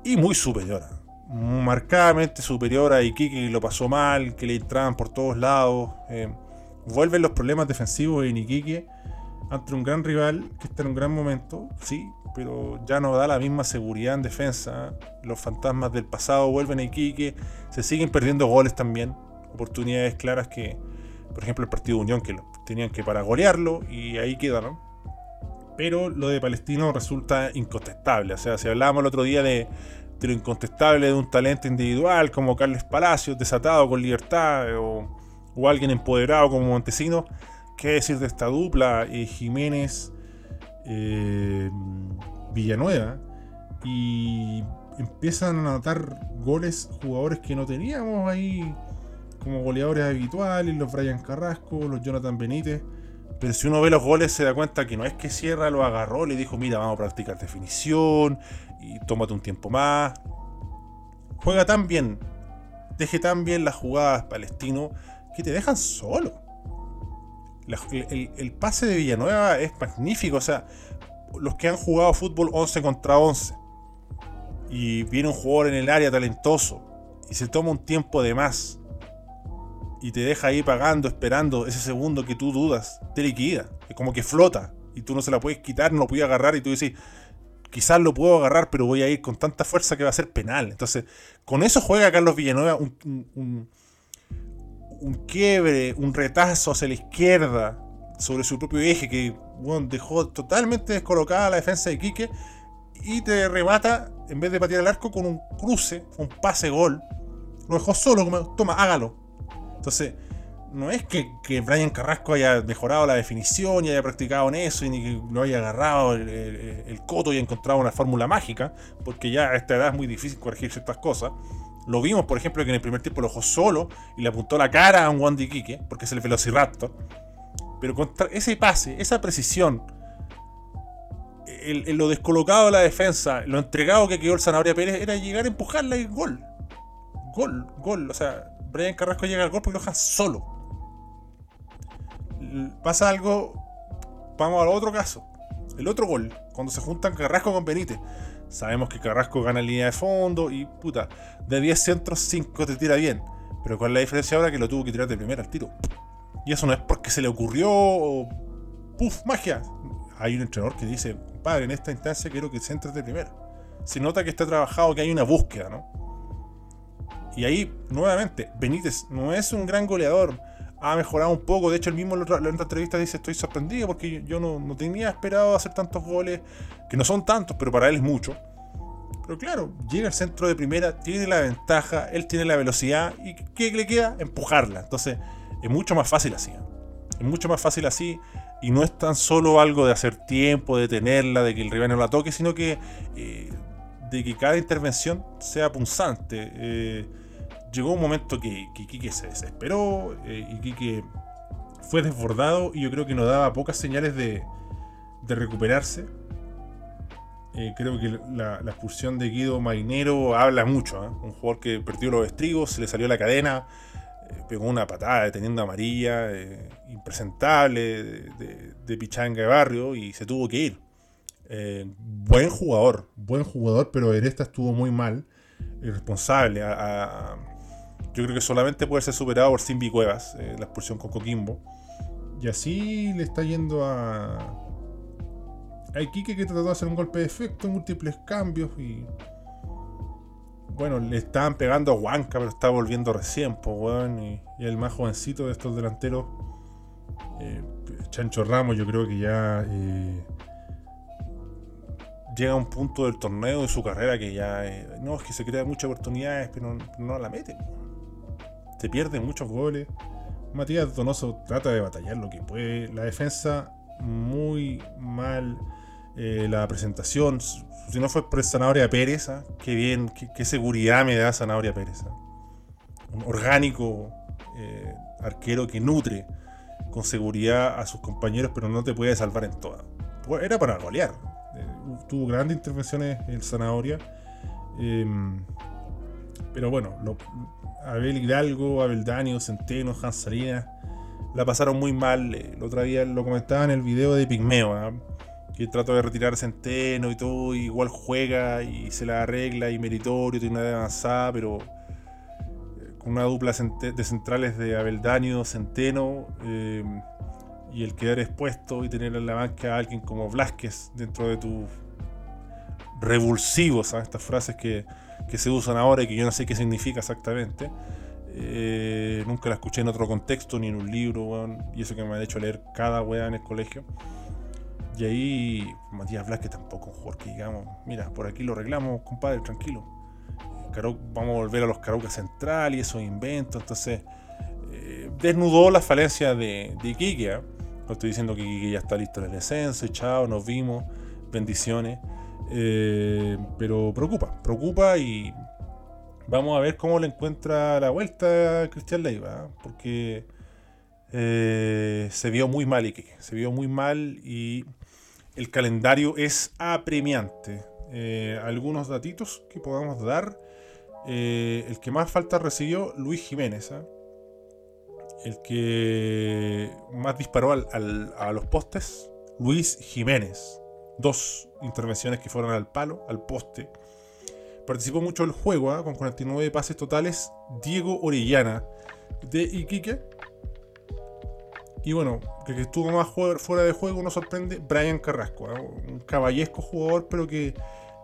Y muy superior, marcadamente superior a Iquique que lo pasó mal, que le entraban por todos lados. Eh, vuelven los problemas defensivos en Iquique ante un gran rival que está en un gran momento, sí, pero ya no da la misma seguridad en defensa. Los fantasmas del pasado vuelven a Iquique, se siguen perdiendo goles también, oportunidades claras que, por ejemplo, el partido de Unión que lo tenían que para golearlo y ahí quedaron. Pero lo de Palestino resulta incontestable. O sea, si hablábamos el otro día de, de lo incontestable de un talento individual como Carles Palacios, desatado con libertad, o, o alguien empoderado como Montesino, ¿qué decir de esta dupla? Eh, Jiménez eh, Villanueva y empiezan a anotar goles jugadores que no teníamos ahí como goleadores habituales, los Brian Carrasco, los Jonathan Benítez. Pero si uno ve los goles se da cuenta que no es que Sierra lo agarró, le dijo, mira, vamos a practicar definición y tómate un tiempo más. Juega tan bien, deje tan bien las jugadas palestino que te dejan solo. El, pase de Villanueva es magnífico. O sea, los que han jugado fútbol 11 contra 11 y viene un jugador en el área talentoso y se toma un tiempo de más y te deja ahí pagando, esperando ese segundo que tú dudas, te liquida. Es como que flota y tú no se la puedes quitar, no lo puedes agarrar y tú dices, quizás lo puedo agarrar, pero voy a ir con tanta fuerza que va a ser penal. Entonces, con eso juega Carlos Villanueva un quiebre, un retazo hacia la izquierda sobre su propio eje que dejó totalmente descolocada la defensa de Quique y te remata, en vez de patear el arco, con un cruce, un pase gol. Lo dejó solo, como, toma, hágalo. Entonces, no es que, Brian Carrasco haya mejorado la definición y haya practicado en eso y ni que lo haya agarrado el, el, coto y encontrado una fórmula mágica, porque ya a esta edad es muy difícil corregir ciertas cosas. Lo vimos, por ejemplo, que en el primer tiempo lo dejó solo y le apuntó la cara a un Wandy Kike, porque es el Velociraptor. Pero contra ese pase, esa precisión, el, lo descolocado de la defensa, lo entregado que quedó el Zanahoria Pérez, era llegar a empujarla y gol. Gol, gol. O sea, Brian Carrasco llega al gol porque lo deja solo. Pasa algo. Vamos al otro caso. El otro gol, cuando se juntan Carrasco con Benítez. Sabemos que Carrasco gana línea de fondo y puta, de 10 centros, 5 te tira bien. Pero con la diferencia ahora que lo tuvo que tirar de primera al tiro. Y eso no es porque se le ocurrió o. ¡Puf! ¡Magia! Hay un entrenador que dice: Padre, en esta instancia quiero que se entre de primera. Se nota que está trabajado, que hay una búsqueda, ¿no? Y ahí, nuevamente, Benítez no es un gran goleador. Ha mejorado un poco. De hecho, el mismo en la otra entrevista dice: Estoy sorprendido porque yo no, no tenía esperado hacer tantos goles. Que no son tantos, pero para él es mucho. Pero claro, llega al centro de primera, tiene la ventaja, él tiene la velocidad. ¿Y qué le queda? Empujarla. Entonces es mucho más fácil así. ¿eh? Es mucho más fácil así y no es tan solo algo de hacer tiempo, de tenerla, de que el rival no la toque, sino que eh, de que cada intervención sea punzante. Eh, llegó un momento que, Kike se desesperó y Kike fue desbordado y yo creo que nos daba pocas señales de, recuperarse. creo que la, expulsión de Guido Marinero habla mucho. Un jugador que perdió los estribos, se le salió la cadena, pegó una patada deteniendo amarilla, eh, impresentable, de, pichanga de barrio y se tuvo que ir. Eh, buen jugador, buen jugador, pero esta estuvo muy mal, irresponsable. Yo creo que solamente puede ser superado por Simbi Cuevas, eh, la expulsión con Coquimbo. Y así le está yendo a. A Iquique que trató de hacer un golpe de efecto, múltiples cambios y bueno, le estaban pegando a Huanca, pero está volviendo recién, pues, Y, el más jovencito de estos delanteros, eh, Chancho Ramos, yo creo que ya eh, llega a un punto del torneo de su carrera que ya. No, es que se crea muchas oportunidades, pero no, la mete. Se pierden muchos goles. Matías Donoso trata de batallar lo que puede. La defensa muy mal. la presentación, si no fue por Zanahoria Pérez, ¿ah? qué bien, qué, seguridad me da Zanahoria Pérez. ¿ah? Un orgánico eh, arquero que nutre con seguridad a sus compañeros, pero no te puede salvar en todas. Era para golear. Eh, tuvo grandes intervenciones el Zanahoria. Pero bueno, Abel Hidalgo, Abel Danio, Centeno, Hans Salinas la pasaron muy mal. El otro día lo comentaba en el video de Pigmeo. ¿ah? que trata de retirar Centeno y todo, igual juega y se la arregla y meritorio, tiene una edad avanzada, pero eh, con una dupla de centrales de Abeldaño, Centeno, eh, y el quedar expuesto y tener en la banca a alguien como Blasquez dentro de tus revulsivos, estas frases que, se usan ahora y que yo no sé qué significa exactamente. Eh, nunca la escuché en otro contexto ni en un libro, y eso que me ha hecho leer cada weá en el colegio. Y ahí Matías Blasque tampoco un jugador que digamos, mira, por aquí lo arreglamos, compadre, tranquilo. vamos a volver a los Carucas Central y esos inventos. Entonces, eh, desnudó la falencia de, de Iquique. ¿ah? No estoy diciendo que Iquique ya está listo en el descenso, chao, nos vimos, bendiciones. Eh, pero preocupa, preocupa y vamos a ver cómo le encuentra la vuelta a Cristian Leiva. ¿ah? Porque eh, se vio muy mal Iquique, se vio muy mal y el calendario es apremiante. Eh, algunos datitos que podamos dar. Eh, el que más falta recibió Luis Jiménez. El que más disparó a los postes, Luis Jiménez. Dos intervenciones que fueron al palo, al poste. Participó mucho el juego, ¿ah? con 49 pases totales. Diego Orellana, de Iquique. Y bueno, que, que estuvo más fuera de juego nos sorprende Brian Carrasco, ¿eh? un caballesco jugador, pero que,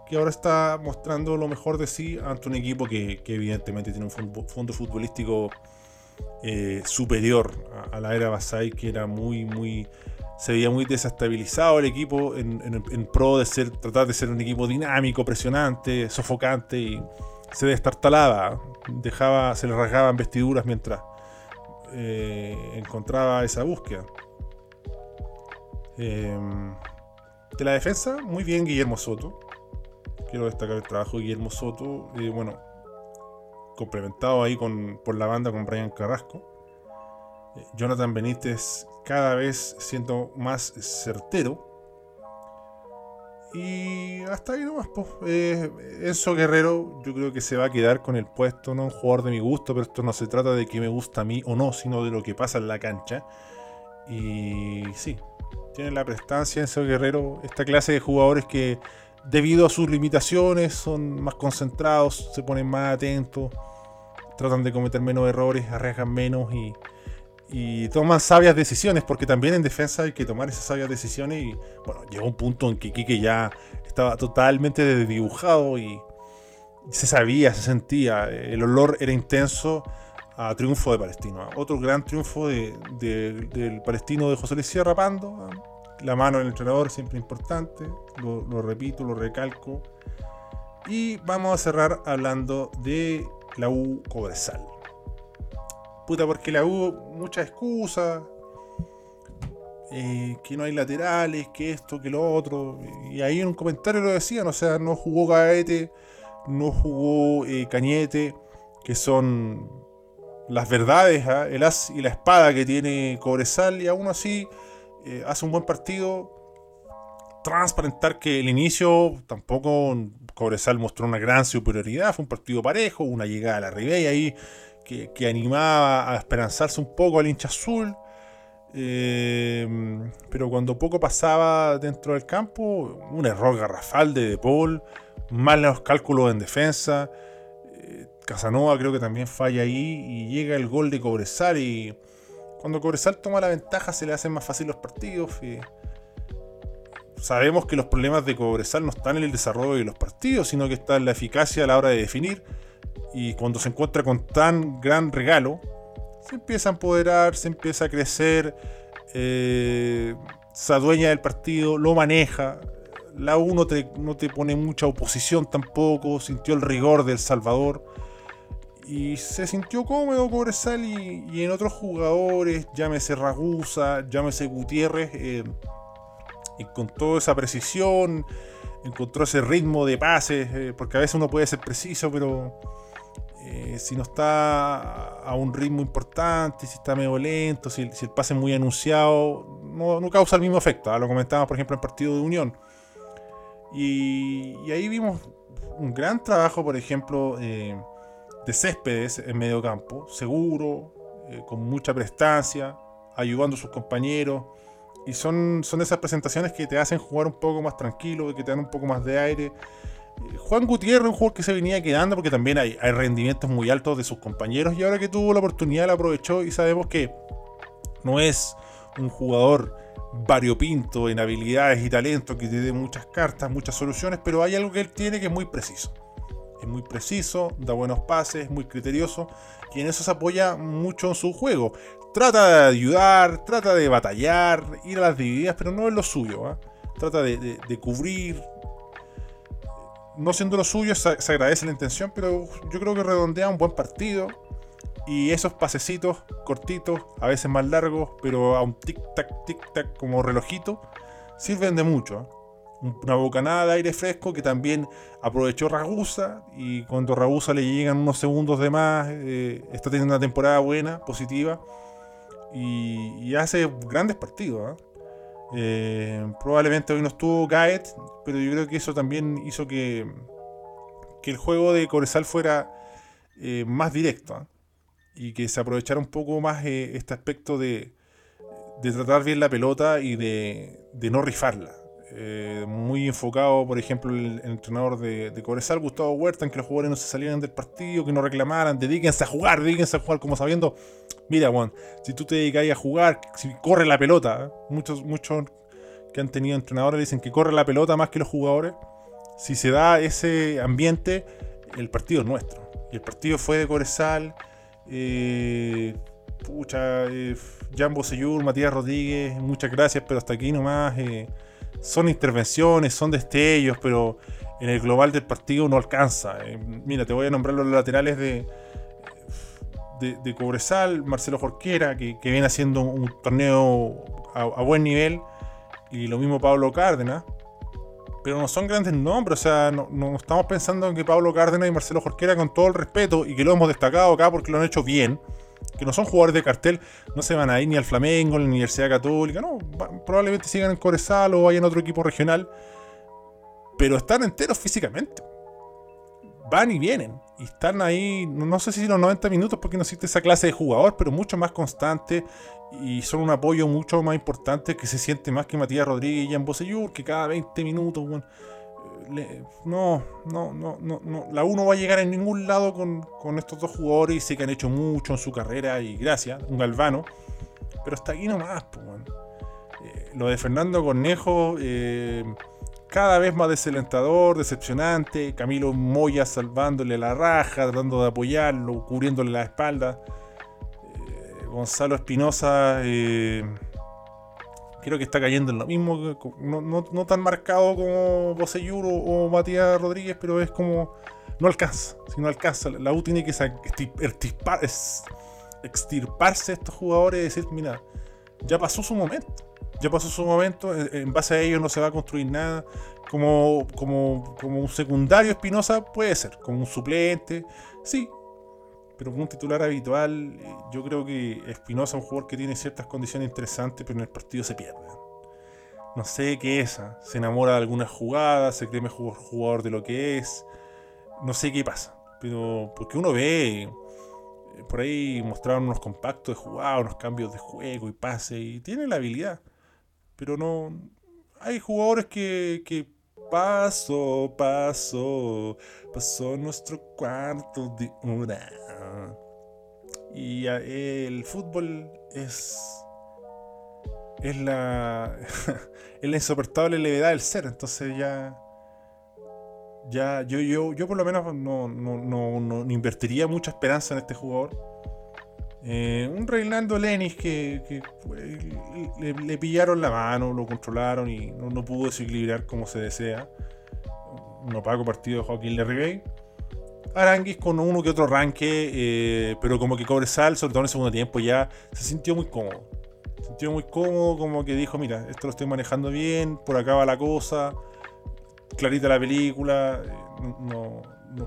que, ahora está mostrando lo mejor de sí ante un equipo que, que evidentemente tiene un fondo futbolístico eh, superior a, la era Basay, que era muy, muy. Se veía muy desestabilizado el equipo en, pro de ser, tratar de ser un equipo dinámico, presionante, sofocante y se destartalaba, dejaba, se le rasgaban vestiduras mientras eh, encontraba esa búsqueda. Em, de la defensa, muy bien Guillermo Soto. Quiero destacar el trabajo de Guillermo Soto. Eh, bueno, complementado ahí con, por la banda con Brian Carrasco. Jonathan Benítez cada vez siendo más certero. Y hasta ahí nomás. Eh, Enzo Guerrero, yo creo que se va a quedar con el puesto, no un jugador de mi gusto, pero esto no se trata de que me gusta a mí o no, sino de lo que pasa en la cancha. Y sí, tiene la prestancia Enzo Guerrero, esta clase de jugadores que debido a sus limitaciones son más concentrados, se ponen más atentos, tratan de cometer menos errores, arriesgan menos y, toman sabias decisiones, porque también en defensa hay que tomar esas sabias decisiones y bueno, llegó un punto en que Kike ya estaba totalmente desdibujado y se sabía, se sentía, el olor era intenso a triunfo de Palestino. Otro gran triunfo del palestino de José Luis Sierra Pando, la mano del entrenador siempre importante, lo, repito, lo recalco. Y vamos a cerrar hablando de la U Cobresal. Puta, porque la U, muchas excusas, eh, que no hay laterales, que esto, que lo otro. Y ahí en un comentario lo decían, o sea, no jugó Gaete, no jugó eh, Cañete, que son las verdades, ¿ah? el as y la espada que tiene Cobresal, y aún así eh, hace un buen partido. Transparentar que el inicio tampoco Cobresal mostró una gran superioridad, fue un partido parejo, una llegada a la Ribey ahí que, animaba a esperanzarse un poco al hincha azul. Eh, pero cuando poco pasaba dentro del campo, un error garrafal de De Paul, mal los cálculos en defensa. Eh, Casanova creo que también falla ahí y llega el gol de Cobresal y cuando Cobresal toma la ventaja se le hacen más fácil los partidos. sabemos que los problemas de Cobresal no están en el desarrollo de los partidos, sino que está en la eficacia a la hora de definir. Y cuando se encuentra con tan gran regalo, se empieza a empoderar, se empieza a crecer, eh, se adueña del partido, lo maneja. La U no te, no te pone mucha oposición tampoco, sintió el rigor del Salvador y se sintió cómodo Cobresal y, y en otros jugadores, llámese Ragusa, llámese Gutiérrez, eh, encontró esa precisión, encontró ese ritmo de pases, eh, porque a veces uno puede ser preciso, pero eh, si no está a un ritmo importante, si está medio lento, si, el pase es muy anunciado, no, causa el mismo efecto. ¿ah? Lo comentábamos, por ejemplo, en el partido de Unión. Y, ahí vimos un gran trabajo, por ejemplo, de Céspedes en medio campo, seguro, eh, con mucha prestancia, ayudando a sus compañeros. Y son, son esas presentaciones que te hacen jugar un poco más tranquilo, que te dan un poco más de aire. Juan Gutiérrez, un jugador que se venía quedando porque también hay, hay rendimientos muy altos de sus compañeros y ahora que tuvo la oportunidad la aprovechó y sabemos que no es un jugador variopinto en habilidades y talento que tiene muchas cartas, muchas soluciones, pero hay algo que él tiene que es muy preciso es muy preciso, da buenos pases, es muy criterioso y en eso se apoya mucho en su juego. Trata de ayudar, trata de batallar, ir a las divididas, pero no es lo suyo. ¿ah? Trata de, cubrir. No siendo lo suyo, se, agradece la intención, pero yo creo que redondea un buen partido. Y esos pasecitos cortitos, a veces más largos, pero a un tic-tac, tic-tac como relojito, sirven de mucho. ¿ah? una bocanada de aire fresco que también aprovechó Ragusa y cuando Ragusa le llegan unos segundos de más, eh, está teniendo una temporada buena, positiva y, hace grandes partidos. ¿ah? Eh, probablemente hoy no estuvo Gaet, pero yo creo que eso también hizo que, que el juego de Corezal fuera eh, más directo ¿ah? y que se aprovechara un poco más este aspecto de, de tratar bien la pelota y de, de no rifarla eh, muy enfocado, por ejemplo, el, entrenador de, de Gustavo Huerta, en que los jugadores no se salieran del partido, que no reclamaran, dedíquense a jugar, dedíquense a jugar, como sabiendo, mira, Juan, si tú te dedicas a jugar, si corre la pelota, ¿eh? muchos, muchos que han tenido entrenadores dicen que corre la pelota más que los jugadores. Si se da ese ambiente, el partido es nuestro. Y el partido fue de Cobresal. Eh, pucha, eh, Jambo Seyur, Matías Rodríguez, muchas gracias, pero hasta aquí nomás. Son intervenciones, son destellos, pero en el global del partido no alcanza. Eh, mira, te voy a nombrar los laterales de, de, Cobresal, Marcelo Jorquera, que, viene haciendo un torneo a, buen nivel, y lo mismo Pablo Cárdenas. Pero no son grandes nombres, o sea, no, no, estamos pensando en que Pablo Cárdenas y Marcelo Jorquera, con todo el respeto, y que lo hemos destacado acá porque lo han hecho bien, que no son jugadores de cartel, no se van a ir ni al Flamengo, ni a la Universidad Católica, no, probablemente sigan en Corezal o vayan a otro equipo regional, pero están enteros físicamente. Van y vienen. Y están ahí, no sé si los 90 minutos porque no existe esa clase de jugador, pero mucho más constante y son un apoyo mucho más importante que se siente más que Matías Rodríguez y Jan Bosellur, que cada 20 minutos, no, no, no, no, no. La 1 va a llegar en ningún lado con, estos dos jugadores y sé que han hecho mucho en su carrera y gracias, un galvano. Pero hasta aquí nomás, pues, lo de Fernando Cornejo, eh, cada vez más desalentador, decepcionante. Camilo Moya salvándole la raja, tratando de apoyarlo, cubriéndole la espalda. Eh, Gonzalo Espinosa creo que está cayendo en lo mismo, no, tan marcado como Boseyur o, Matías Rodríguez, pero es como no alcanza, si no alcanza, la U tiene que extirparse estos jugadores y decir, mira, ya pasó su momento, ya pasó su momento, en base a ellos no se va a construir nada, como, como, como un secundario Espinosa puede ser, como un suplente, sí, pero como un titular habitual, yo creo que Espinosa es un jugador que tiene ciertas condiciones interesantes, pero en el partido se pierde. No sé qué es, se enamora de algunas jugadas, se cree mejor jugador de lo que es, no sé qué pasa, pero porque uno ve, eh, por ahí mostraron unos compactos de jugada, unos cambios de juego y pase, y tiene la habilidad, pero no... Hay jugadores que, que paso, paso, pasó nuestro cuarto de hora. Y el fútbol es. Es la. es la insoportable levedad del ser. Entonces ya. Ya, yo, yo, yo por lo menos no, no, no, no invertiría mucha esperanza en este jugador. Eh, un Reinaldo Lenis que, le, pillaron la mano, lo controlaron y no, no pudo desequilibrar como se desea. Un opaco partido de Joaquín Lerribey. Aranguis con uno que otro arranque, eh, pero como que Cobresal, sobre todo en el segundo tiempo, ya se sintió muy cómodo. Se sintió muy cómodo, como que dijo, mira, esto lo estoy manejando bien, por acá va la cosa, clarita la película, eh, no,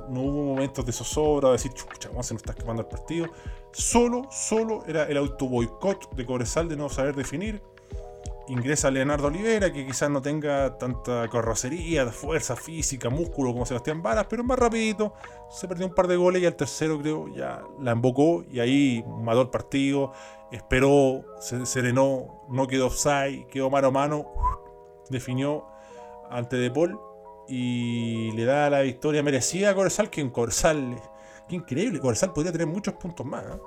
hubo momentos de zozobra, de decir, chucha, ¿cómo se nos está escapando el partido? Solo, solo era el auto boicot de Cobresal de no saber definir. Ingresa Leonardo Olivera, que quizás no tenga tanta carrocería, fuerza física, músculo como Sebastián Varas, pero más rapidito, se perdió un par de goles y al tercero creo ya la embocó y ahí mató el partido, esperó, se serenó, no quedó offside, quedó mano a mano, definió ante De Paul y le da la victoria merecida a Corsal, que en Corsal, qué increíble, Corsal podría tener muchos puntos más. ¿eh?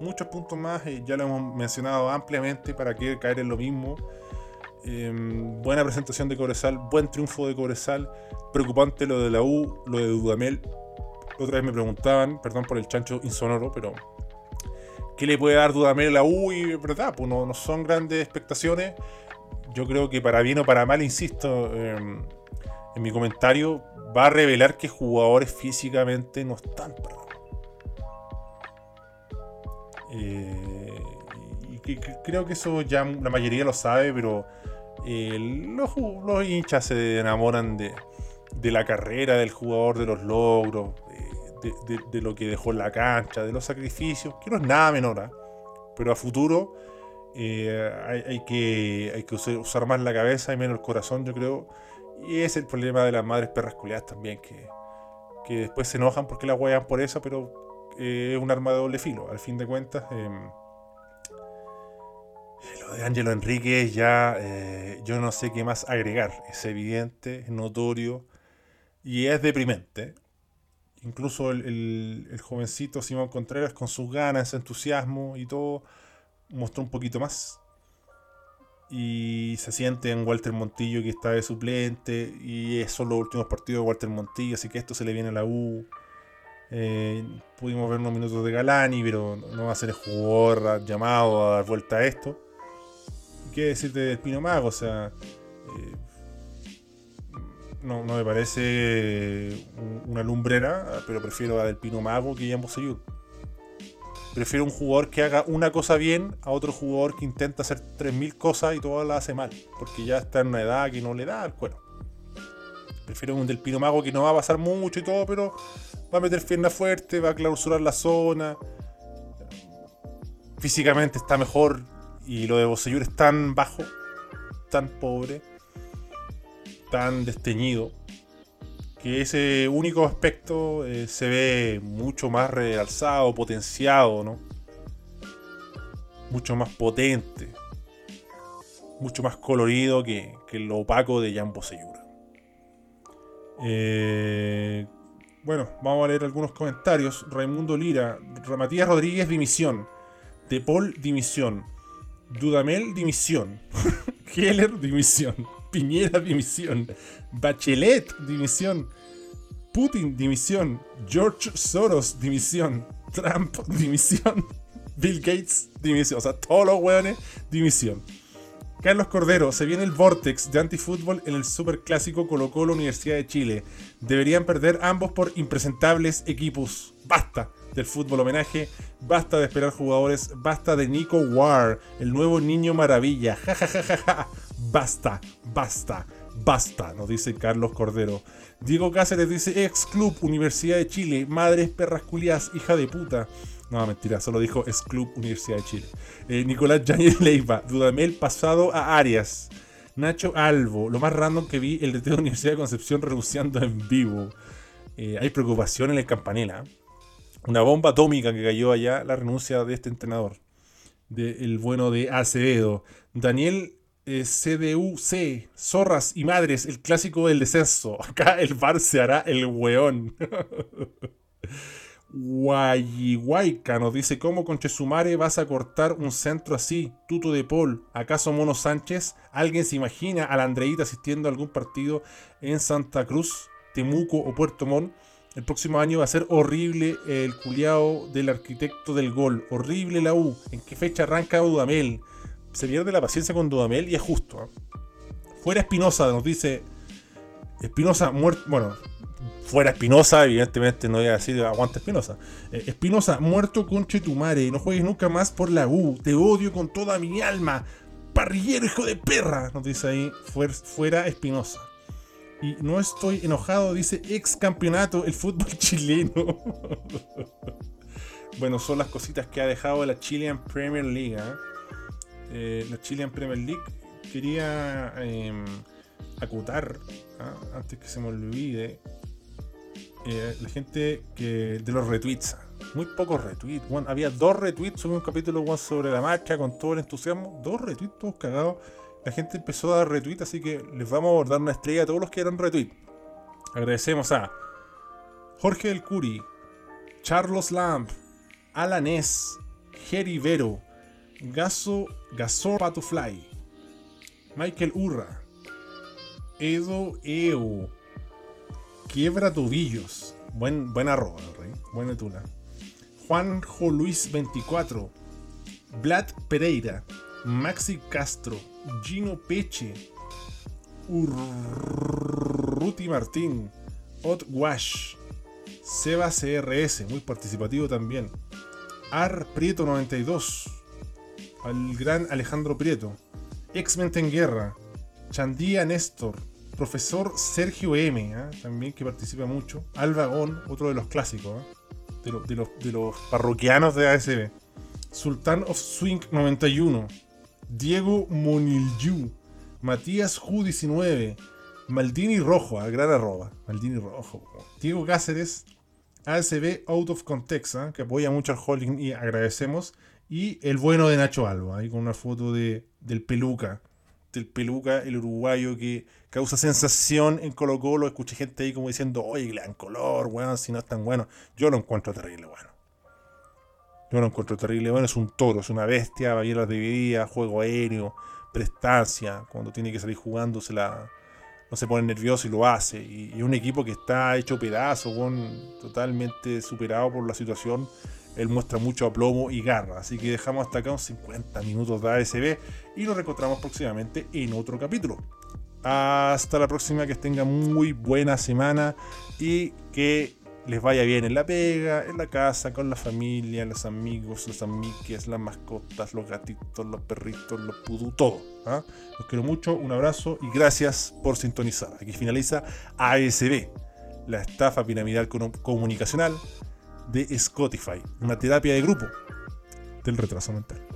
muchos puntos más, eh, ya lo hemos mencionado ampliamente para que caer en lo mismo. Em, buena presentación de Cobresal, buen triunfo de Cobresal, preocupante lo de la U, lo de Dudamel. Otra vez me preguntaban, perdón por el chancho insonoro, pero ¿qué le puede dar Dudamel a la U? Y verdad, pues no, son grandes expectaciones. Yo creo que para bien o para mal, insisto, em, en mi comentario, va a revelar que jugadores físicamente no están para eh, y creo que eso ya la mayoría lo sabe, pero eh, los, hinchas se enamoran de, la carrera del jugador, de los logros, de, lo que dejó en la cancha, de los sacrificios, que no es nada menor, ¿ah? pero a futuro eh, hay, que, hay que usar, más la cabeza y menos el corazón, yo creo. Y es el problema de las madres perras culiadas también, que, que después se enojan porque la huean por eso, pero es un arma de doble filo. Al fin de cuentas, em, Eh, Lo de Ángelo Enríquez ya eh, yo no sé qué más agregar. Es evidente, es notorio y es deprimente. Incluso el, el- el jovencito Simón Contreras con sus ganas, ese entusiasmo y todo, mostró un poquito más. Y se siente en Walter Montillo que está de suplente y son los últimos partidos de Walter Montillo, así que esto se le viene a la U. Eh, pudimos ver unos minutos de Galani, pero no va a ser el jugador llamado a dar vuelta a esto. ¿Y ¿Qué decirte del Pino Mago? O sea, eh, no, no me parece un- una lumbrera, pero prefiero a Del Pino Mago que a Bosellur. Prefiero un jugador que haga una cosa bien a otro jugador que intenta hacer 3.000 cosas y todas las hace mal, porque ya está en una edad que no le da al cuero. Prefiero un Del Pino Mago que no va a pasar mucho y todo, pero va a meter pierna fuerte, va a clausurar la zona. Físicamente está mejor y lo de Bosellur es tan bajo, tan pobre, tan desteñido, que ese único aspecto eh, se ve mucho más realzado, potenciado, ¿no? Mucho más potente, mucho más colorido que, que lo opaco de Jan Bosellur. Eh, bueno, vamos a leer algunos comentarios. Raimundo Lira, Ra- Matías Rodríguez, dimisión. De Paul, dimisión. Dudamel, dimisión. Heller, dimisión. Piñera, dimisión. Bachelet, dimisión. Putin, dimisión. George Soros, dimisión. Trump, dimisión. Bill Gates, dimisión. O sea, todos los hueones, dimisión. Carlos Cordero, se viene el Vortex de antifútbol en el superclásico Colo Colo Universidad de Chile. Deberían perder ambos por impresentables equipos. Basta del fútbol homenaje, basta de esperar jugadores, basta de Nico War, el nuevo niño maravilla. Ja, ja, ja, ja, ja. Basta, basta, basta, nos dice Carlos Cordero. Diego Cáceres dice ex club Universidad de Chile, madres perras culias, hija de puta. No, mentira, solo dijo ex club Universidad de Chile. Eh, Nicolás Yáñez Leiva, Dudamel pasado a Arias. Nacho Albo, lo más random que vi, el de Universidad de Concepción renunciando en vivo. Eh, hay preocupación en el Campanela. Una bomba atómica que cayó allá, la renuncia de este entrenador. Del bueno de Acevedo. Daniel eh, CDUC, Zorras y Madres, el clásico del descenso. Acá el bar se hará el weón. Guayihuayca nos dice, ¿cómo con Chesumare vas a cortar un centro así? Tuto de Paul, ¿acaso Mono Sánchez? ¿Alguien se imagina a la Andreita asistiendo a algún partido en Santa Cruz, Temuco o Puerto Montt? El próximo año va a ser horrible el culiao del arquitecto del gol. Horrible la U. ¿En qué fecha arranca Dudamel? Se pierde la paciencia con Dudamel y es justo. ¿eh? Fuera Espinosa, nos dice. Espinosa muerto. Bueno, fuera Espinosa, evidentemente no voy a decir aguanta Espinosa. Eh, Espinosa, muerto con Chetumare. No juegues nunca más por la U. Te odio con toda mi alma. Parrillero, hijo de perra. Nos dice ahí. fuer- fuera Espinosa. Y no estoy enojado, dice ex campeonato el fútbol chileno. bueno, son las cositas que ha dejado la Chilean Premier League. ¿eh? Eh, la Chilean Premier League quería eh, acotar, ¿ah? antes que se me olvide, eh, la gente que de los retweets. Muy pocos retweets. había dos retweets sobre un capítulo sobre la marcha con todo el entusiasmo. Dos retweets todos cagados. La gente empezó a dar retweet, así que les vamos a dar una estrella a todos los que eran retweet. Agradecemos a Jorge del Curi, Charlos Lamp, Alan S, Jerry Vero, Gaso, Gasor Patufly, Michael Urra, Edo Eo, Quiebra Tobillos, buen, buen arroba, rey, buena tula. Juanjo Luis 24, Vlad Pereira, Maxi Castro, Gino Peche, Urruti Martín, Ot Wash, Seba CRS, muy participativo también. Ar Prieto 92, al gran Alejandro Prieto, X-Men en Guerra, Chandía Néstor, Profesor Sergio M, ¿ah? también que participa mucho, Alvagón, otro de los clásicos, ¿ah? de, lo- de los, parroquianos de ASB, Sultan of Swing 91, Diego Monilju, Matías Ju 19, Maldini Rojo, al gran arroba, Maldini Rojo, Diego Cáceres, ASB Out of Context, ¿ah? que apoya mucho al holding y agradecemos, Y el bueno de Nacho Alba, ahí con una foto de, del peluca. Del peluca, el uruguayo que causa sensación en Colo Colo. Escuché gente ahí como diciendo, oye, dan color, weón, si no es tan bueno. Yo lo encuentro terrible, bueno. Yo lo encuentro terrible, bueno, es un toro, es una bestia, va ir las divididas, juego aéreo, prestancia, cuando tiene que salir jugando se la, no se pone nervioso y lo hace. Y, un equipo que está hecho pedazo, totalmente superado por la situación él muestra mucho aplomo y garra. Así que dejamos hasta acá unos 50 minutos de ASB y nos reencontramos próximamente en otro capítulo. Hasta la próxima, que tengan muy buena semana y que les vaya bien en la pega, en la casa, con la familia, los amigos, los amiques, las mascotas, los gatitos, los perritos, los pudú, todo. ¿ah? Los quiero mucho, un abrazo y gracias por sintonizar. Aquí finaliza ASB, la estafa piramidal comunicacional de Spotify, una terapia de grupo del retraso mental.